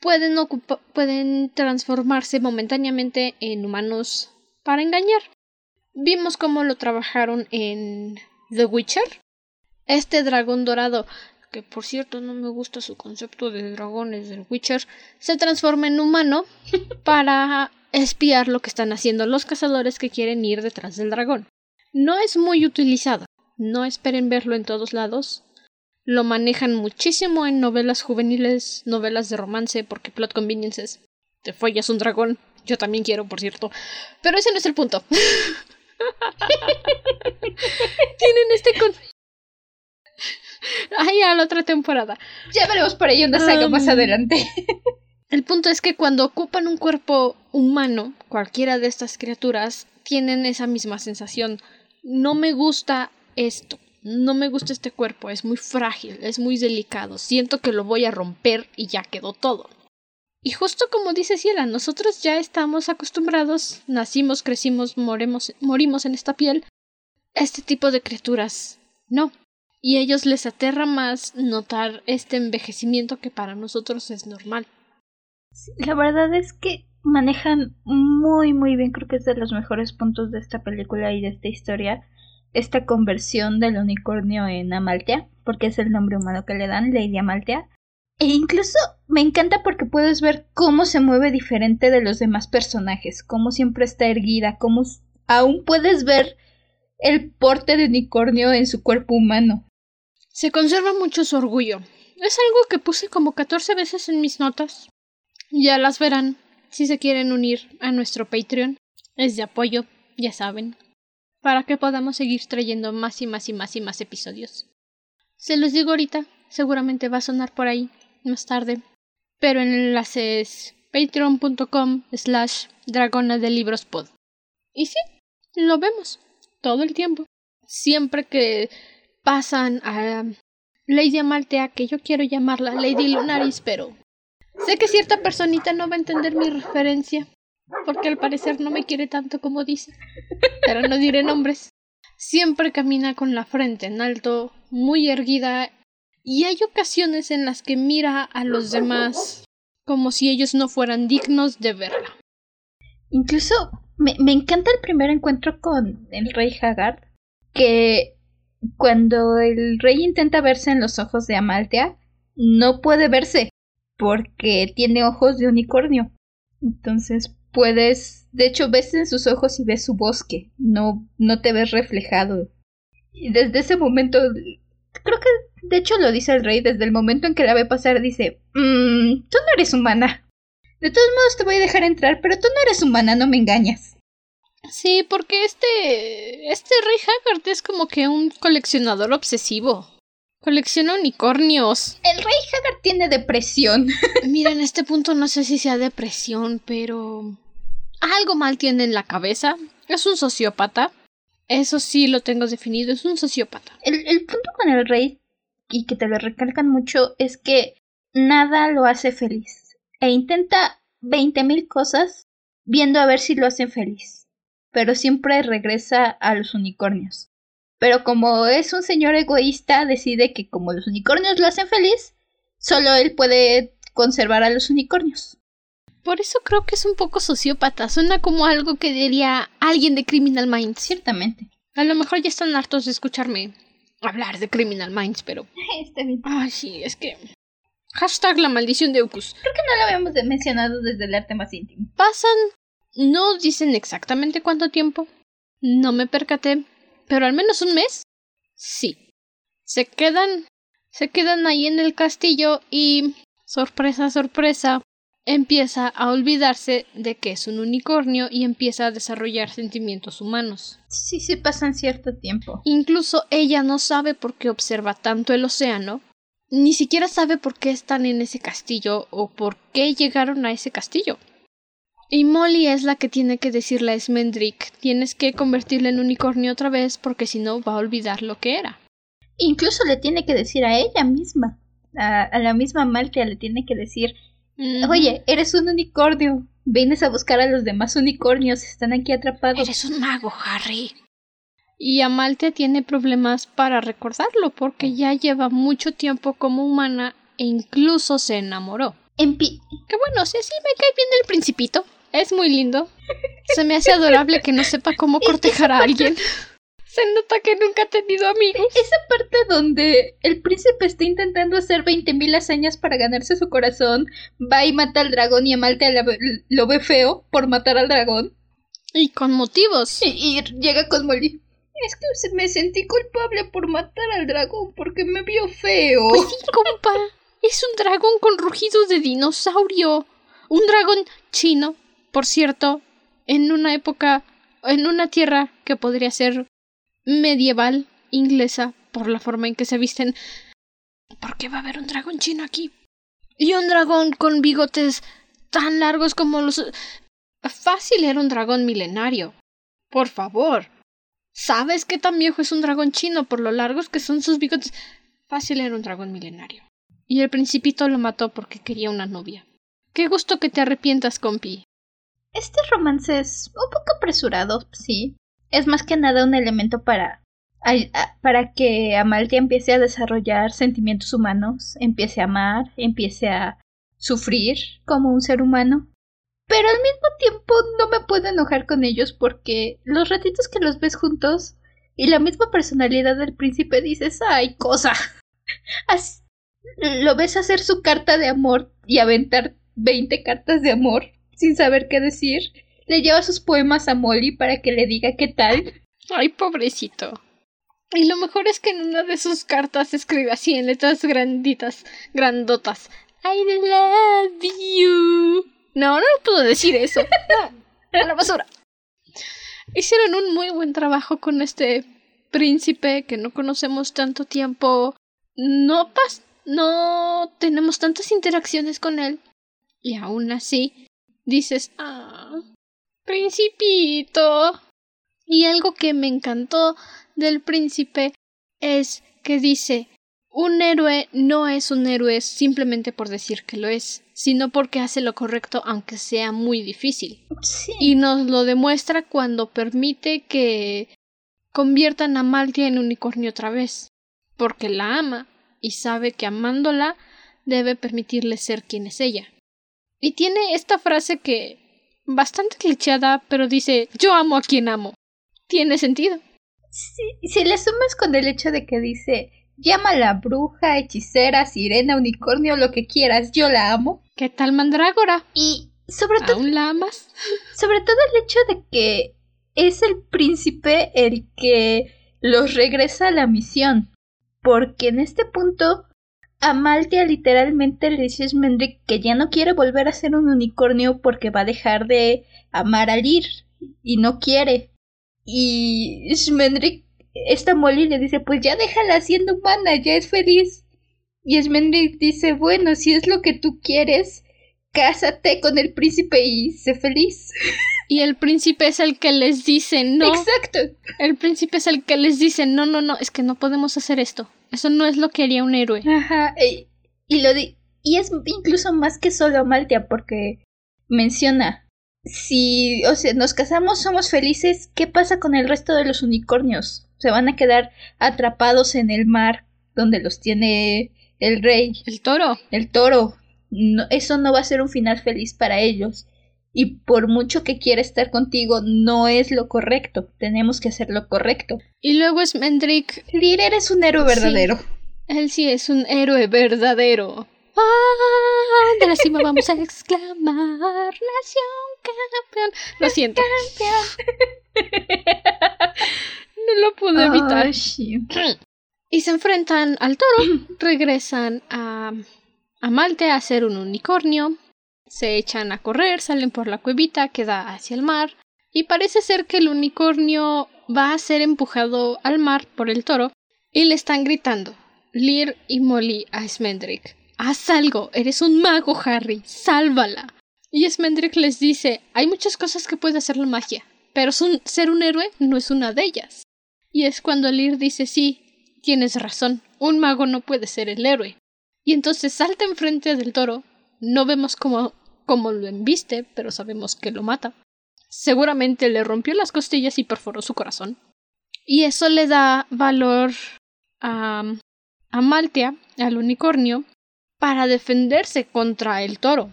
pueden, transformarse momentáneamente en humanos para engañar. Vimos cómo lo trabajaron en The Witcher. Este dragón dorado, que por cierto no me gusta su concepto de dragones del Witcher, se transforma en humano para espiar lo que están haciendo los cazadores que quieren ir detrás del dragón. No es muy utilizado, no esperen verlo en todos lados, lo manejan muchísimo en novelas juveniles, novelas de romance, porque plot conveniences. Te follas un dragón. Yo también quiero, por cierto. Pero ese no es el punto. Tienen este ir a la otra temporada. Ya veremos por ahí una saga más adelante. El punto es que cuando ocupan un cuerpo humano, cualquiera de estas criaturas tienen esa misma sensación. No me gusta esto. No me gusta este cuerpo. Es muy frágil, es muy delicado. Siento que lo voy a romper y ya quedó todo. Y justo como dice Ciela, nosotros ya estamos acostumbrados, nacimos, crecimos, morimos en esta piel. Este tipo de criaturas no. Y a ellos les aterra más notar este envejecimiento que para nosotros es normal. La verdad es que manejan muy muy bien, creo que es de los mejores puntos de esta película y de esta historia, esta conversión del unicornio en Amaltea, porque es el nombre humano que le dan, Lady Amaltea. E incluso me encanta porque puedes ver cómo se mueve diferente de los demás personajes, cómo siempre está erguida, cómo aún puedes ver el porte de unicornio en su cuerpo humano. Se conserva mucho su orgullo. Es algo que puse como 14 veces en mis notas. Ya las verán si se quieren unir a nuestro Patreon. Es de apoyo, ya saben. Para que podamos seguir trayendo más y más y más y más episodios. Se los digo ahorita, seguramente va a sonar por ahí más tarde. Pero en el enlace es patreon.com slash dragona de libros pod. Y sí, lo vemos todo el tiempo. Siempre que pasan a Lady Amaltea, que yo quiero llamarla Lady Lunaris, pero sé que cierta personita no va a entender mi referencia, porque al parecer no me quiere tanto como dice, pero no diré nombres. Siempre camina con la frente en alto, muy erguida, y hay ocasiones en las que mira a los demás como si ellos no fueran dignos de verla. Incluso me, me encanta el primer encuentro con el rey Haggard, que cuando el rey intenta verse en los ojos de Amaltea, no puede verse porque tiene ojos de unicornio. Entonces puedes, de hecho ves en sus ojos y ves su bosque, no, no te ves reflejado. Y desde ese momento, creo que de hecho lo dice el rey, desde el momento en que la ve pasar, dice, "Mm, tú no eres humana. De todos modos te voy a dejar entrar, pero tú no eres humana, no me engañas. Sí, porque este. Este Rey Haggard es como que un coleccionador obsesivo. Colecciona unicornios. El rey Haggard tiene depresión. Mira, en este punto no sé si sea depresión, pero. Algo mal tiene en la cabeza. Es un sociópata. Eso sí lo tengo definido, es un sociópata. El, el punto con el rey, y que te lo recalcan mucho, es que nada lo hace feliz. E intenta veinte mil cosas viendo a ver si lo hacen feliz. Pero siempre regresa a los unicornios. Pero como es un señor egoísta, decide que como los unicornios lo hacen feliz, solo él puede conservar a los unicornios. Por eso creo que es un poco sociópata. Suena como algo que diría alguien de Criminal Minds. Ciertamente. A lo mejor ya están hartos de escucharme hablar de Criminal Minds, pero. Está bien. Ay, sí, es que. Hashtag la maldición de Ucus. Creo que no lo habíamos mencionado desde el arte más íntimo. Pasan. No dicen exactamente cuánto tiempo. No me percaté. Pero al menos un mes. Sí. Se quedan. Se quedan ahí en el castillo y. Sorpresa, sorpresa. Empieza a olvidarse de que es un unicornio y empieza a desarrollar sentimientos humanos. Sí, sí pasan cierto tiempo. Incluso ella no sabe por qué observa tanto el océano, ni siquiera sabe por qué están en ese castillo o por qué llegaron a ese castillo. Y Molly es la que tiene que decirle a Smendrick, tienes que convertirle en unicornio otra vez porque si no va a olvidar lo que era. Incluso le tiene que decir a ella misma, a, a la misma Maltea le tiene que decir, oye, eres un unicornio, vienes a buscar a los demás unicornios, están aquí atrapados. Eres un mago, Harry. Y Amalte tiene problemas para recordarlo porque ya lleva mucho tiempo como humana e incluso se enamoró. Empi- Que bueno, sí, sí, me cae bien el principito. Es muy lindo. Se me hace adorable que no sepa cómo cortejar a alguien. Se nota que nunca ha tenido amigos. Esa parte donde el príncipe está intentando hacer 20.000 hazañas para ganarse su corazón, va y mata al dragón y Amaltea lo ve feo por matar al dragón. Y con motivos. Y, y llega con Molly. Es que se me sentí culpable por matar al dragón porque me vio feo. Pues sí, compa. Es un dragón con rugidos de dinosaurio. Un dragón chino, por cierto, en una época, en una tierra que podría ser medieval, inglesa, por la forma en que se visten. ¿Por qué va a haber un dragón chino aquí? Y un dragón con bigotes tan largos como los... Fácil era un dragón milenario. Por favor. ¿Sabes qué tan viejo es un dragón chino por lo largos que son sus bigotes? Fácil era un dragón milenario. Y el principito lo mató porque quería una novia. Qué gusto que te arrepientas, compi. Este romance es un poco apresurado, sí. Es más que nada un elemento para para que Amaltia empiece a desarrollar sentimientos humanos, empiece a amar, empiece a sufrir como un ser humano. Pero al mismo tiempo no me puedo enojar con ellos porque los ratitos que los ves juntos y la misma personalidad del príncipe dices, ay, cosa. lo ves hacer su carta de amor y aventar 20 cartas de amor sin saber qué decir. Le lleva sus poemas a Molly para que le diga qué tal. Ay, pobrecito. Y lo mejor es que en una de sus cartas escribe así en letras granditas, grandotas. I love you. No, no puedo decir eso. No, a la basura. Hicieron un muy buen trabajo con este príncipe que no conocemos tanto tiempo. No pas no tenemos tantas interacciones con él. Y aún así dices, ah, principito. Y algo que me encantó del príncipe es que dice un héroe no es un héroe simplemente por decir que lo es, sino porque hace lo correcto aunque sea muy difícil. Y nos lo demuestra cuando permite que conviertan a Maltia en unicornio otra vez, porque la ama y sabe que amándola debe permitirle ser quien es ella. Y tiene esta frase que bastante clichada, pero dice yo amo a quien amo. Tiene sentido. Si, le sumas con el hecho de que dice, llama a la bruja, hechicera, sirena, unicornio, lo que quieras, yo la amo. ¿Qué tal mandrágora? Y sobre todo... ¿Aún la amas? Sobre todo el hecho de que es el príncipe el que los regresa a la misión. Porque en este punto, Amaltia literalmente le dice a Smendrick que ya no quiere volver a ser un unicornio porque va a dejar de amar a Lyr. Y no quiere. Y Smendrick, esta Molly le dice, pues ya déjala siendo humana, ya es feliz. Y Smendrick dice, bueno, si es lo que tú quieres, cásate con el príncipe y sé feliz. Y el príncipe es el que les dice no. Exacto. El príncipe es el que les dice no, no, no, es que no podemos hacer esto. Eso no es lo que haría un héroe. Ajá. Y, lo di y es incluso más que solo Maltia porque menciona si, o sea, nos casamos, somos felices, ¿qué pasa con el resto de los unicornios? Se van a quedar atrapados en el mar donde los tiene el rey. El toro. El toro. No, eso no va a ser un final feliz para ellos. Y por mucho que quiera estar contigo, no es lo correcto. Tenemos que hacer lo correcto. Y luego es Mendrick. Lir, eres un héroe verdadero. Él sí es un héroe verdadero. ¡Ah! De la cima vamos a exclamar. Nación campeón. Lo siento. no lo pude evitar. y se enfrentan al toro. Regresan a, a Malte a hacer un unicornio. Se echan a correr, salen por la cuevita que da hacia el mar. Y parece ser que el unicornio va a ser empujado al mar por el toro. Y le están gritando. Lear y Molly a Smendrick. Haz algo, eres un mago, Harry, sálvala. Y Smendrick les dice, hay muchas cosas que puede hacer la magia, pero ser un héroe no es una de ellas. Y es cuando Lear dice, sí, tienes razón, un mago no puede ser el héroe. Y entonces salta enfrente del toro, no vemos cómo, cómo lo embiste, pero sabemos que lo mata. Seguramente le rompió las costillas y perforó su corazón. Y eso le da valor a, a Maltia, al unicornio, para defenderse contra el toro.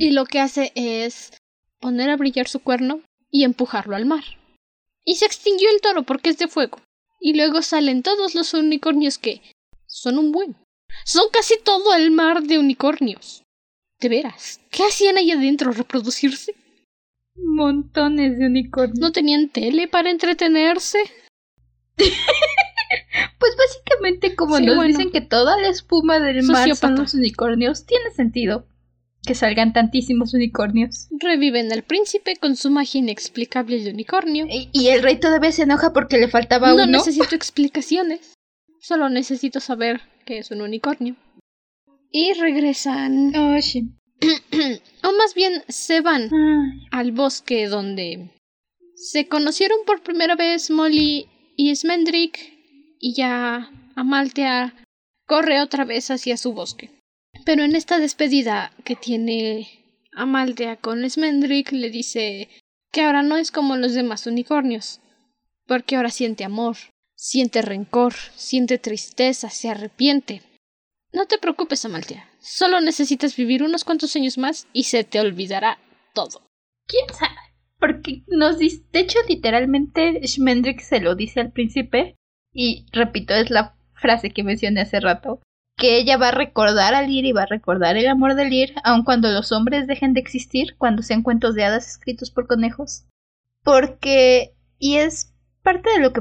Y lo que hace es poner a brillar su cuerno y empujarlo al mar. Y se extinguió el toro porque es de fuego. Y luego salen todos los unicornios que son un buen. Son casi todo el mar de unicornios. De veras, ¿qué hacían ahí adentro? ¿Reproducirse? Montones de unicornios. ¿No tenían tele para entretenerse? Pues básicamente como nos dicen que toda la espuma del mar son los unicornios, tiene sentido que salgan tantísimos unicornios. Reviven al príncipe con su magia inexplicable de unicornio. Y, el rey todavía se enoja porque le faltaba uno. No necesito explicaciones. Solo necesito saber que es un unicornio. Y regresan. Oh, sí. o más bien se van Ay, al bosque donde se conocieron por primera vez Molly y Smendrick y ya Amaltea corre otra vez hacia su bosque. Pero en esta despedida que tiene Amaltea con Smendrick le dice que ahora no es como los demás unicornios, porque ahora siente amor, siente rencor, siente tristeza, se arrepiente. No te preocupes, Amaltea. Solo necesitas vivir unos cuantos años más y se te olvidará todo. ¿Quién sabe? Porque nos dice, de hecho, literalmente Schmendrick se lo dice al príncipe y repito, es la frase que mencioné hace rato, que ella va a recordar a Lear y va a recordar el amor de Lear, aun cuando los hombres dejen de existir, cuando sean cuentos de hadas escritos por conejos. Porque, y es parte de lo que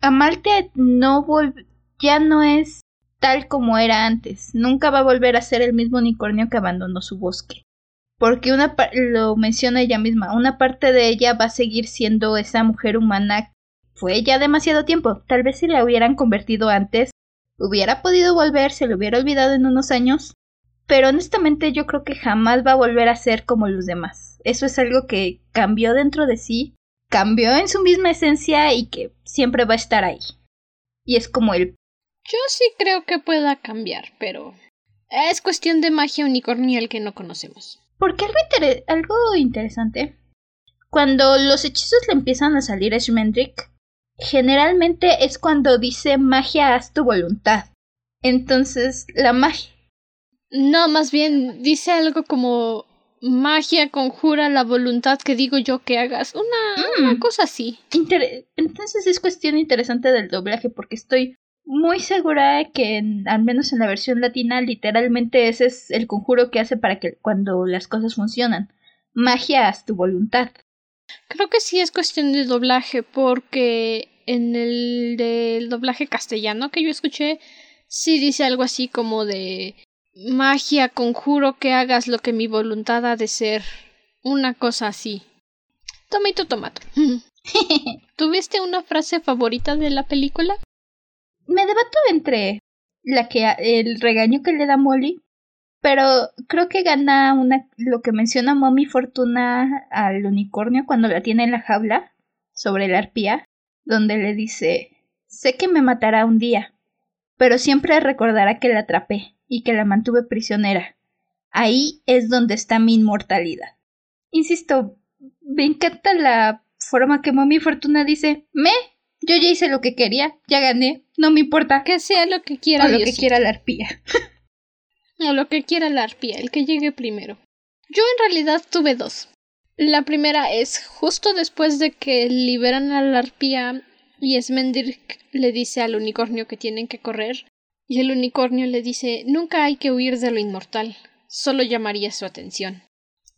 Amaltea no ya no es tal como era antes, nunca va a volver a ser el mismo unicornio que abandonó su bosque porque una lo menciona ella misma, una parte de ella va a seguir siendo esa mujer humana. Fue ya demasiado tiempo. Tal vez si la hubieran convertido antes, hubiera podido volver, se lo hubiera olvidado en unos años. Pero honestamente yo creo que jamás va a volver a ser como los demás. Eso es algo que cambió dentro de sí, cambió en su misma esencia y que siempre va a estar ahí. Y es como el Yo sí creo que pueda cambiar, pero es cuestión de magia unicornial que no conocemos. Porque algo, algo interesante, cuando los hechizos le empiezan a salir a Schmendrick, generalmente es cuando dice magia haz tu voluntad. Entonces, la magia... No, más bien dice algo como magia conjura la voluntad que digo yo que hagas. Una, una Mm. cosa así. inter- Entonces es cuestión interesante del doblaje porque estoy muy segura de que en- al menos en la versión latina literalmente ese es el conjuro que hace para que cuando las cosas funcionan. Magia haz tu voluntad. Creo que sí es cuestión de doblaje, porque en el del doblaje castellano que yo escuché, sí dice algo así como de magia, conjuro que hagas lo que mi voluntad ha de ser. Una cosa así. Tomato tomato. ¿Tuviste una frase favorita de la película? me debato entre la que el regaño que le da Molly, pero creo que gana una lo que menciona Mommy Fortuna al unicornio cuando la tiene en la jaula sobre la arpía, donde le dice sé que me matará un día, pero siempre recordará que la atrapé y que la mantuve prisionera. Ahí es donde está mi inmortalidad. Insisto, me encanta la forma que Mommy Fortuna dice me yo ya hice lo que quería, ya gané, no me importa. Que sea lo que quiera O lo que quiera la arpía. O lo que quiera la arpía, el que llegue primero. Yo en realidad tuve dos. La primera es justo después de que liberan a la arpía y Smendrick le dice al unicornio que tienen que correr y el unicornio le dice nunca hay que huir de lo inmortal, solo llamaría su atención.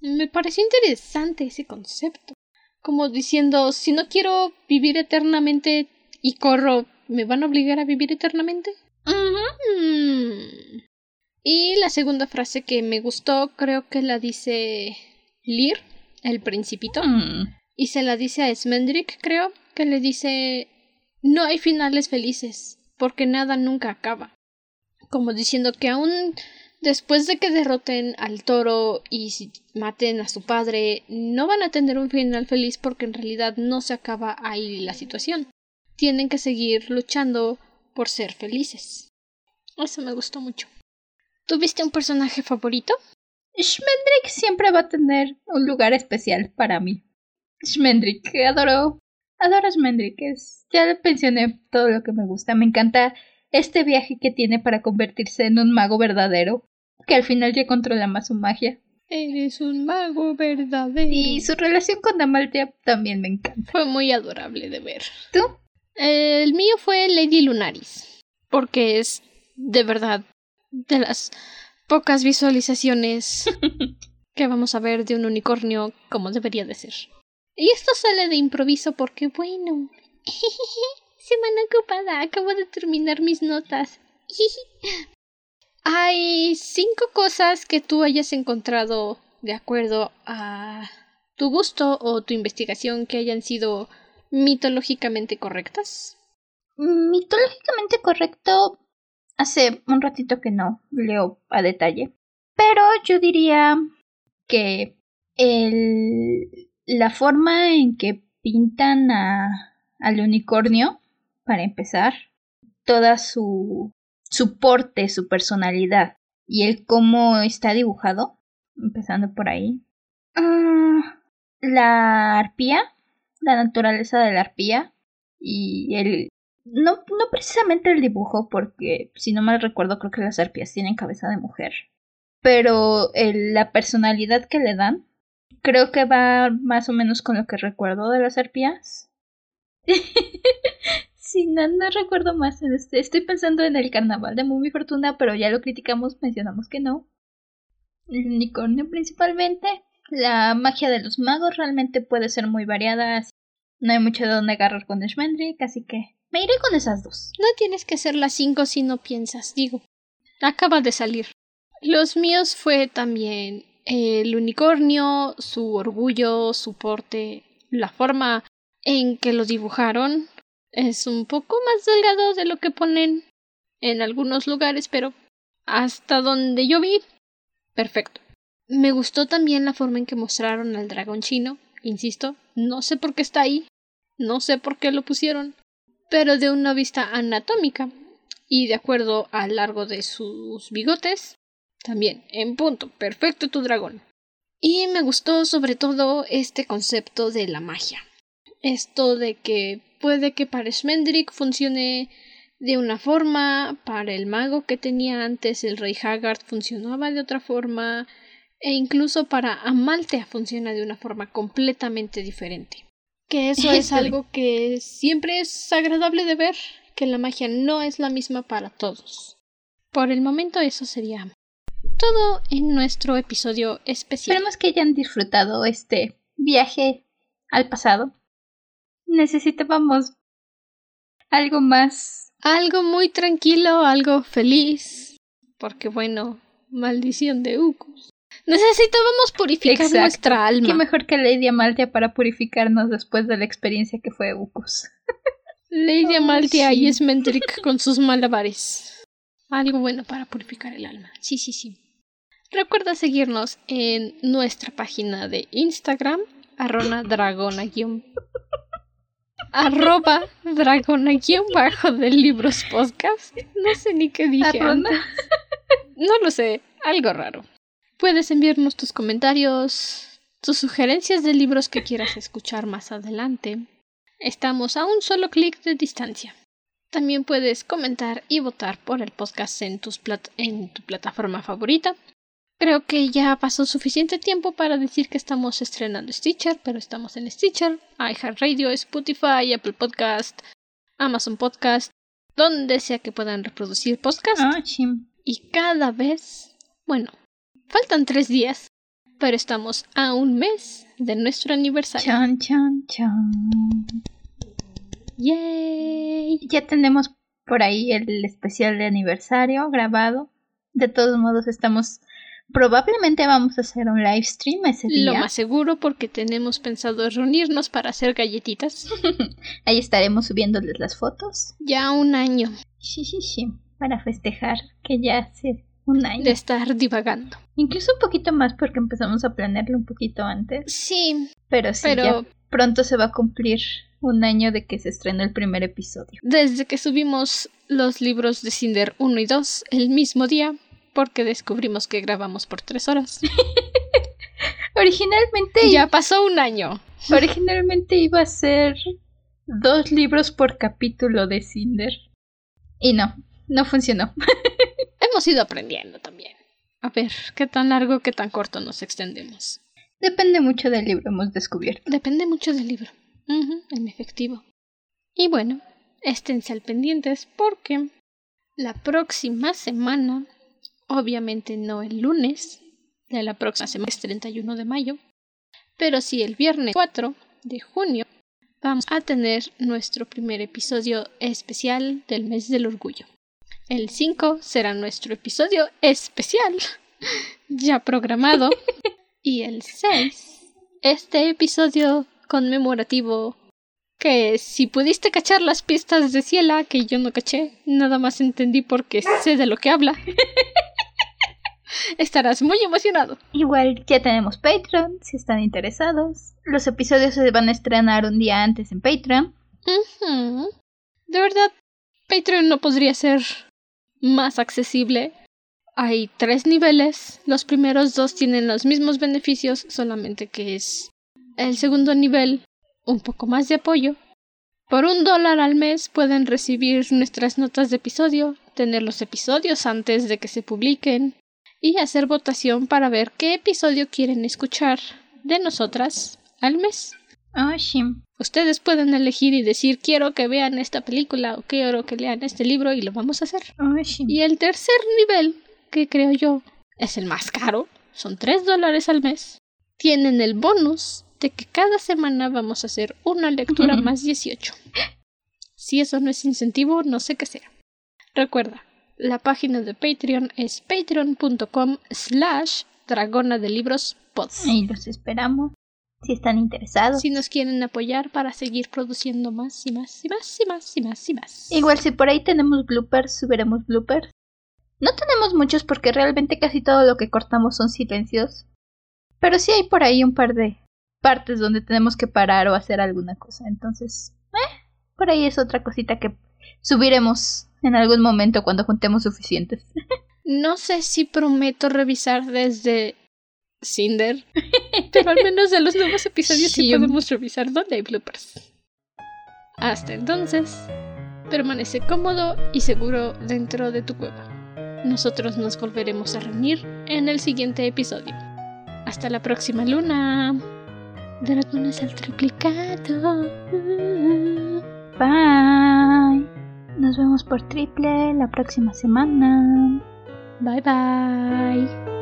Me pareció interesante ese concepto. Como diciendo, si no quiero vivir eternamente y corro, ¿me van a obligar a vivir eternamente? Y la segunda frase que me gustó creo que la dice Lear, el principito, Mm. y se la dice a Smendrick, creo, que le dice no hay finales felices, porque nada nunca acaba. Como diciendo que aún después de que derroten al toro y maten a su padre, no van a tener un final feliz porque en realidad no se acaba ahí la situación. Tienen que seguir luchando por ser felices. Eso me gustó mucho. ¿Tuviste un personaje favorito? Schmendrick siempre va a tener un lugar especial para mí. Schmendrick, adoro. Adoro a Schmendrick. Ya le mencioné todo lo que me gusta. Me encanta este viaje que tiene para convertirse en un mago verdadero. Que al final ya controla más su magia. Eres un mago verdadero. Y su relación con Amaltea también me encanta. Fue muy adorable de ver. ¿Tú? El mío fue Lady Lunaris, porque es de verdad de las pocas visualizaciones que vamos a ver de un unicornio como debería de ser. Y esto sale de improviso porque, bueno, semana ocupada, acabo de terminar mis notas. Hay cinco cosas que tú hayas encontrado de acuerdo a tu gusto o tu investigación que hayan sido mitológicamente correctas. mitológicamente correcto, hace un ratito que no leo a detalle. Pero yo diría que el, la forma en que pintan a, al unicornio, para empezar, toda su, su porte, su personalidad y el cómo está dibujado, empezando por ahí. Ah, la arpía, la naturaleza de la arpía y el... No, no precisamente el dibujo, porque si no mal recuerdo creo que las arpías tienen cabeza de mujer. Pero la personalidad que le dan creo que va más o menos con lo que recuerdo de las arpías. sí, no, no recuerdo más. Este, estoy pensando en el carnaval de Movie Fortuna, pero ya lo criticamos, mencionamos que no. El unicornio principalmente. La magia de los magos realmente puede ser muy variada. No hay mucho de dónde agarrar con Shmendrick, así que me iré con esas dos. No tienes que ser las cinco si no piensas, digo. Acaba de salir. Los míos fue también el unicornio, su orgullo, su porte, la forma en que lo dibujaron es un poco más delgado de lo que ponen en algunos lugares, pero hasta donde yo vi, perfecto. Me gustó también la forma en que mostraron al dragón chino, insisto, no sé por qué está ahí, no sé por qué lo pusieron, pero de una vista anatómica y de acuerdo al largo de sus bigotes, también, en punto, perfecto tu dragón. Y me gustó sobre todo este concepto de la magia. Esto de que puede que para Smendrick funcione de una forma, para el mago que tenía antes el rey Haggard funcionaba de otra forma, e incluso para Amaltea funciona de una forma completamente diferente. Que eso es algo que siempre es agradable de ver, que la magia no es la misma para todos. Por el momento eso sería todo en nuestro episodio especial. Esperemos que hayan disfrutado este viaje al pasado. Necesitábamos algo más. Algo muy tranquilo, algo feliz. Porque bueno, maldición de Ucus. Necesitábamos purificar nuestra alma. Qué mejor que Lady Amaltia para purificarnos después de la experiencia que fue Ucus. Lady Amaltia y Esmendrick con sus malabares. Algo bueno para purificar el alma. Sí, sí, sí. Recuerda seguirnos en nuestra página de Instagram, arroba dragona arroba dragona bajo de libros podcast. No sé ni qué dije. No lo sé, algo raro. Puedes enviarnos tus comentarios, tus sugerencias de libros que quieras escuchar más adelante. Estamos a un solo clic de distancia. También puedes comentar y votar por el podcast en, tus en tu plataforma favorita. Creo que ya pasó suficiente tiempo para decir que estamos estrenando Stitcher, pero estamos en Stitcher, iHeartRadio, Spotify, Apple Podcast, Amazon Podcast, donde sea que puedan reproducir podcast. Ah, y cada vez, bueno, faltan tres días, pero estamos a un mes de nuestro aniversario. Chan, chan, chan. Yay. Ya tenemos por ahí el especial de aniversario grabado. De todos modos, estamos Probablemente vamos a hacer un live stream ese día. Lo más seguro porque tenemos pensado reunirnos para hacer galletitas. Ahí estaremos subiéndoles las fotos. Ya un año. Sí, sí, sí. Para festejar que ya hace un año. De estar divagando. Incluso un poquito más porque empezamos a planearlo un poquito antes. Sí. Pero sí, pero... pronto se va a cumplir un año de que se estrenó el primer episodio. Desde que subimos los libros de Cinder 1 y 2 el mismo día, porque descubrimos que grabamos por tres horas. Originalmente... Ya pasó un año. Originalmente iba a ser dos libros por capítulo de Cinder. Y no, no funcionó. Hemos ido aprendiendo también. A ver, qué tan largo, qué tan corto nos extendemos. Depende mucho del libro, hemos descubierto. Depende mucho del libro. en efectivo. Y bueno, esténse al pendientes porque la próxima semana Obviamente no el lunes de la próxima semana, es 31 de mayo, pero sí el viernes 4 de junio vamos a tener nuestro primer episodio especial del mes del orgullo. El 5 será nuestro episodio especial, ya programado, y el 6, este episodio conmemorativo que si pudiste cachar las pistas de Ciela, que yo no caché, nada más entendí porque sé de lo que habla. Estarás muy emocionado. Igual ya tenemos Patreon, si están interesados. Los episodios se van a estrenar un día antes en Patreon. De verdad, Patreon no podría ser más accesible. Hay tres niveles. Los primeros dos tienen los mismos beneficios, solamente que es el segundo nivel un poco más de apoyo. Por un dólar al mes pueden recibir nuestras notas de episodio, tener los episodios antes de que se publiquen y hacer votación para ver qué episodio quieren escuchar de nosotras al mes. Oh, sí. Ustedes pueden elegir y decir quiero que vean esta película o quiero que lean este libro y lo vamos a hacer. Oh, sí. Y el tercer nivel, que creo yo es el más caro, son 3 dólares al mes. Tienen el bonus de que cada semana vamos a hacer una lectura más 18. Si eso no es incentivo, no sé qué sea. Recuerda, la página de Patreon es patreon.com slash dragona de libros Ahí los esperamos. Si están interesados. Si nos quieren apoyar para seguir produciendo más y más y más y más y más y más. Igual si por ahí tenemos bloopers, subiremos bloopers. No tenemos muchos porque realmente casi todo lo que cortamos son silencios. Pero sí hay por ahí un par de partes donde tenemos que parar o hacer alguna cosa. Entonces, eh, por ahí es otra cosita que subiremos en algún momento cuando juntemos suficientes. no sé si prometo revisar desde Cinder, pero al menos de los nuevos episodios sí, podemos revisar dónde hay bloopers. Hasta entonces, permanece cómodo y seguro dentro de tu cueva. Nosotros nos volveremos a reunir en el siguiente episodio. Hasta la próxima luna. Dragones al triplicado. Bye. Nos vemos por triple la próxima semana. Bye bye.